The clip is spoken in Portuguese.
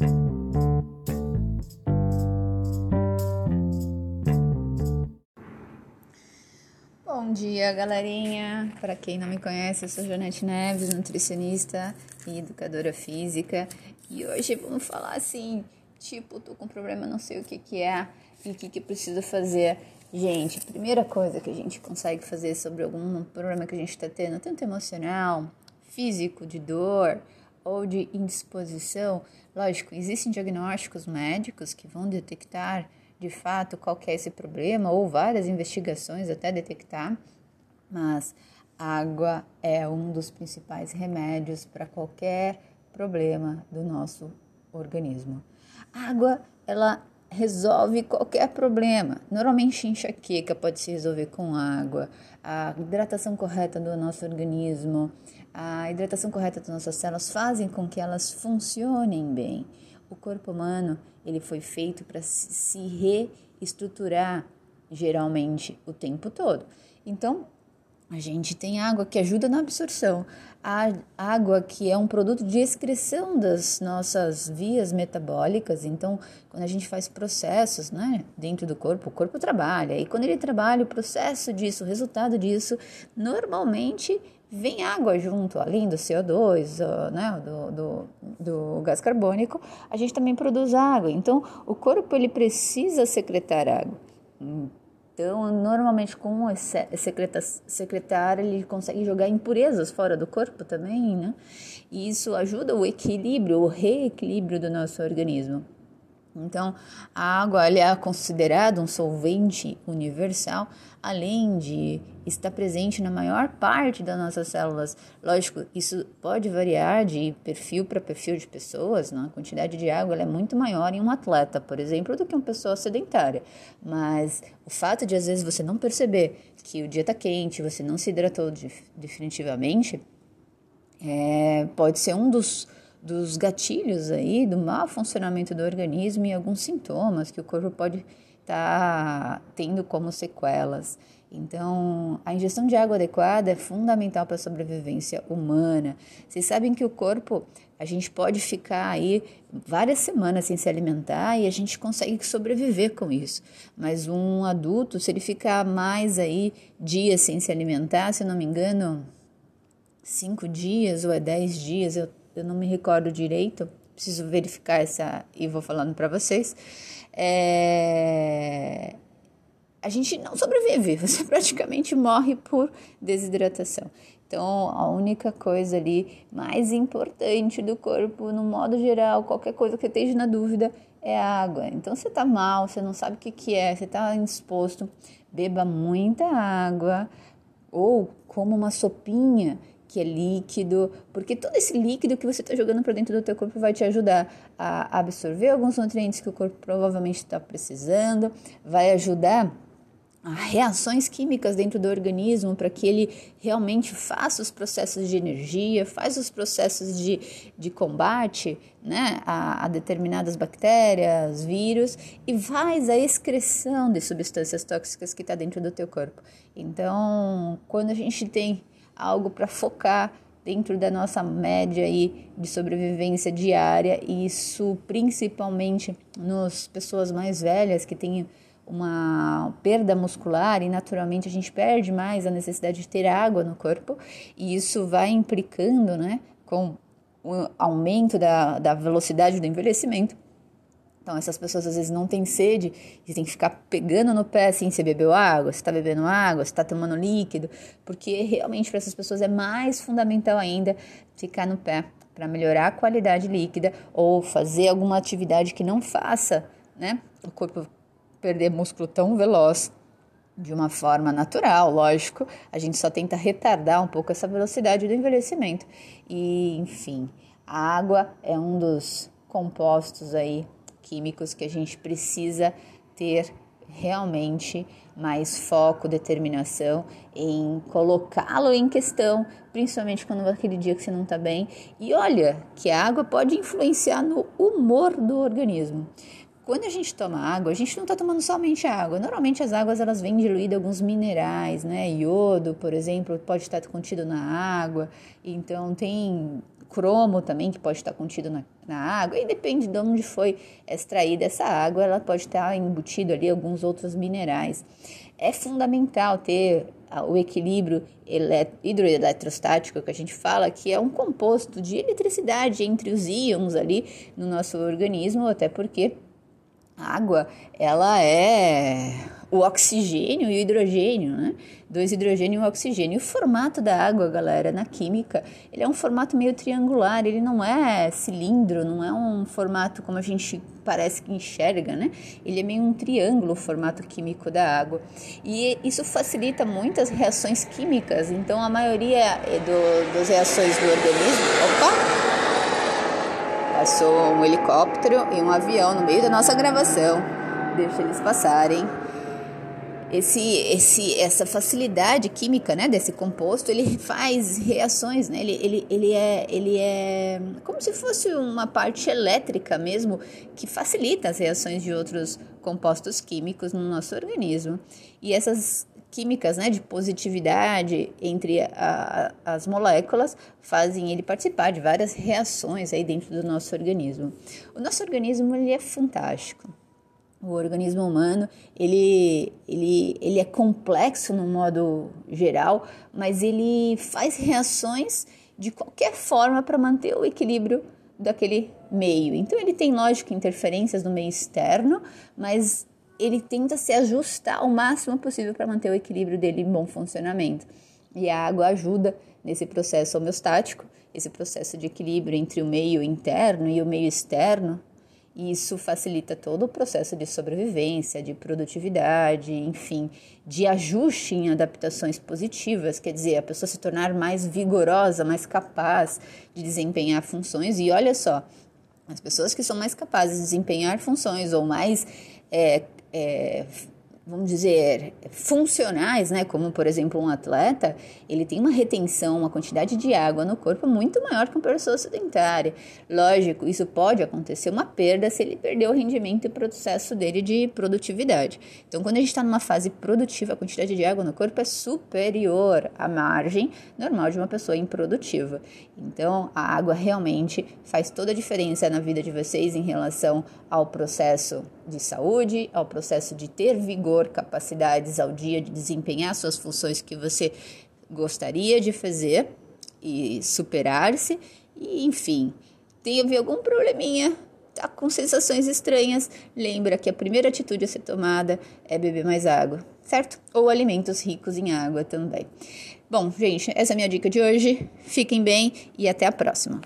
Bom dia, galerinha. Para quem não me conhece, eu sou Janete Neves, nutricionista e educadora física. E hoje vamos falar assim, tipo, tô com problema, não sei o que que é e o que que preciso fazer. Gente, primeira coisa que a gente consegue fazer sobre algum problema que a gente está tendo, tanto emocional, físico, de dor ou de indisposição, lógico, existem diagnósticos médicos que vão detectar de fato qual é esse problema, ou várias investigações até detectar, mas água é um dos principais remédios para qualquer problema do nosso organismo. água, ela resolve qualquer problema. Normalmente enxaqueca pode se resolver com água, a hidratação correta do nosso organismo, a hidratação correta das nossas células fazem com que elas funcionem bem. O corpo humano ele foi feito para se reestruturar geralmente o tempo todo. Então, a gente tem água que ajuda na absorção, a água que é um produto de excreção das nossas vias metabólicas. Então, quando a gente faz processos, né, dentro do corpo, o corpo trabalha. E quando ele trabalha, o processo disso, o resultado disso, normalmente vem água junto, além do CO2, né, do, do, do, gás carbônico, a gente também produz água. Então, o corpo ele precisa secretar água. Então, normalmente com o secretar, ele consegue jogar impurezas fora do corpo também, né? E isso ajuda o equilíbrio, o reequilíbrio do nosso organismo. Então, a água é considerada um solvente universal, além de estar presente na maior parte das nossas células. Lógico, isso pode variar de perfil para perfil de pessoas, né? a quantidade de água é muito maior em um atleta, por exemplo, do que uma pessoa sedentária. Mas o fato de às vezes você não perceber que o dia está quente, você não se hidratou definitivamente, é, pode ser um dos dos gatilhos aí, do mau funcionamento do organismo e alguns sintomas que o corpo pode estar tá tendo como sequelas. Então, a ingestão de água adequada é fundamental para a sobrevivência humana. Vocês sabem que o corpo, a gente pode ficar aí várias semanas sem se alimentar e a gente consegue sobreviver com isso. Mas um adulto, se ele ficar mais aí dias sem se alimentar, se não me engano, cinco dias ou é dez dias, eu eu não me recordo direito, preciso verificar essa e vou falando para vocês. É... A gente não sobrevive, você praticamente morre por desidratação. Então, a única coisa ali mais importante do corpo, no modo geral, qualquer coisa que esteja na dúvida, é água. Então, você está mal, você não sabe o que, que é, você está indisposto, beba muita água ou como uma sopinha que é líquido, porque todo esse líquido que você está jogando para dentro do teu corpo vai te ajudar a absorver alguns nutrientes que o corpo provavelmente está precisando, vai ajudar a reações químicas dentro do organismo para que ele realmente faça os processos de energia, faz os processos de, de combate né, a, a determinadas bactérias, vírus e faz a excreção de substâncias tóxicas que está dentro do teu corpo. Então, quando a gente tem algo para focar dentro da nossa média aí de sobrevivência diária, e isso principalmente nas pessoas mais velhas que têm uma perda muscular e naturalmente a gente perde mais a necessidade de ter água no corpo, e isso vai implicando, né, com o aumento da, da velocidade do envelhecimento então, essas pessoas às vezes não têm sede e tem que ficar pegando no pé assim: você bebeu água, você está bebendo água, você está tomando líquido, porque realmente para essas pessoas é mais fundamental ainda ficar no pé para melhorar a qualidade líquida ou fazer alguma atividade que não faça né, o corpo perder músculo tão veloz de uma forma natural, lógico. A gente só tenta retardar um pouco essa velocidade do envelhecimento. E, enfim, a água é um dos compostos aí químicos que a gente precisa ter realmente mais foco, determinação em colocá-lo em questão, principalmente quando aquele dia que você não está bem. E olha que a água pode influenciar no humor do organismo. Quando a gente toma água, a gente não está tomando somente água. Normalmente as águas elas vêm diluídas alguns minerais, né? Iodo, por exemplo, pode estar contido na água. Então tem cromo também que pode estar contido na, na água. E depende de onde foi extraída essa água, ela pode estar embutido ali alguns outros minerais. É fundamental ter o equilíbrio hidroeletrostático que a gente fala, que é um composto de eletricidade entre os íons ali no nosso organismo, até porque água, ela é o oxigênio e o hidrogênio, né? Dois hidrogênio e um oxigênio. O formato da água, galera, na química, ele é um formato meio triangular, ele não é cilindro, não é um formato como a gente parece que enxerga, né? Ele é meio um triângulo, o formato químico da água. E isso facilita muitas reações químicas, então a maioria do, das reações do organismo. Opa! Passou um helicóptero e um avião no meio da nossa gravação. Deixa eles passarem. Esse, esse, essa facilidade química, né, desse composto, ele faz reações, né? Ele, ele, ele, é, ele é como se fosse uma parte elétrica mesmo que facilita as reações de outros compostos químicos no nosso organismo. E essas químicas né, de positividade entre a, as moléculas fazem ele participar de várias reações aí dentro do nosso organismo. O nosso organismo ele é fantástico. O organismo humano ele, ele, ele é complexo no modo geral, mas ele faz reações de qualquer forma para manter o equilíbrio daquele meio. Então ele tem, lógico, interferências no meio externo, mas ele tenta se ajustar o máximo possível para manter o equilíbrio dele em bom funcionamento. E a água ajuda nesse processo homeostático, esse processo de equilíbrio entre o meio interno e o meio externo. E isso facilita todo o processo de sobrevivência, de produtividade, enfim, de ajuste em adaptações positivas, quer dizer, a pessoa se tornar mais vigorosa, mais capaz de desempenhar funções. E olha só, as pessoas que são mais capazes de desempenhar funções ou mais é, é, vamos dizer, funcionais, né, como por exemplo um atleta, ele tem uma retenção, uma quantidade de água no corpo muito maior que uma pessoa sedentária. Lógico, isso pode acontecer uma perda se ele perder o rendimento e o processo dele de produtividade. Então, quando a gente está numa fase produtiva, a quantidade de água no corpo é superior à margem normal de uma pessoa improdutiva. Então, a água realmente faz toda a diferença na vida de vocês em relação ao processo de saúde, ao processo de ter vigor, capacidades ao dia de desempenhar suas funções que você gostaria de fazer e superar-se, e enfim, teve algum probleminha, tá com sensações estranhas, lembra que a primeira atitude a ser tomada é beber mais água, certo? Ou alimentos ricos em água também. Bom, gente, essa é a minha dica de hoje. Fiquem bem e até a próxima.